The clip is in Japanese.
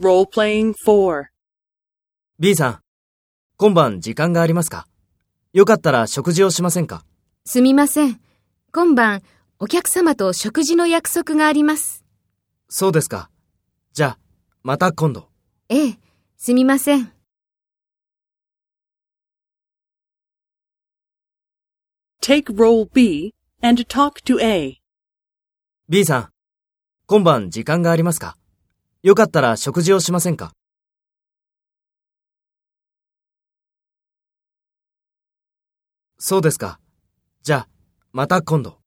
Role-playing 4. B さん、今晩時間がありますか？よかったら食事をしませんか？すみません。今晩、お客様と食事の約束があります。そうですか。じゃあ、また今度。ええ、すみません。Take role B and talk to A. B さん、今晩時間がありますか？よかったら食事をしませんか？そうですか。じゃあ、また今度。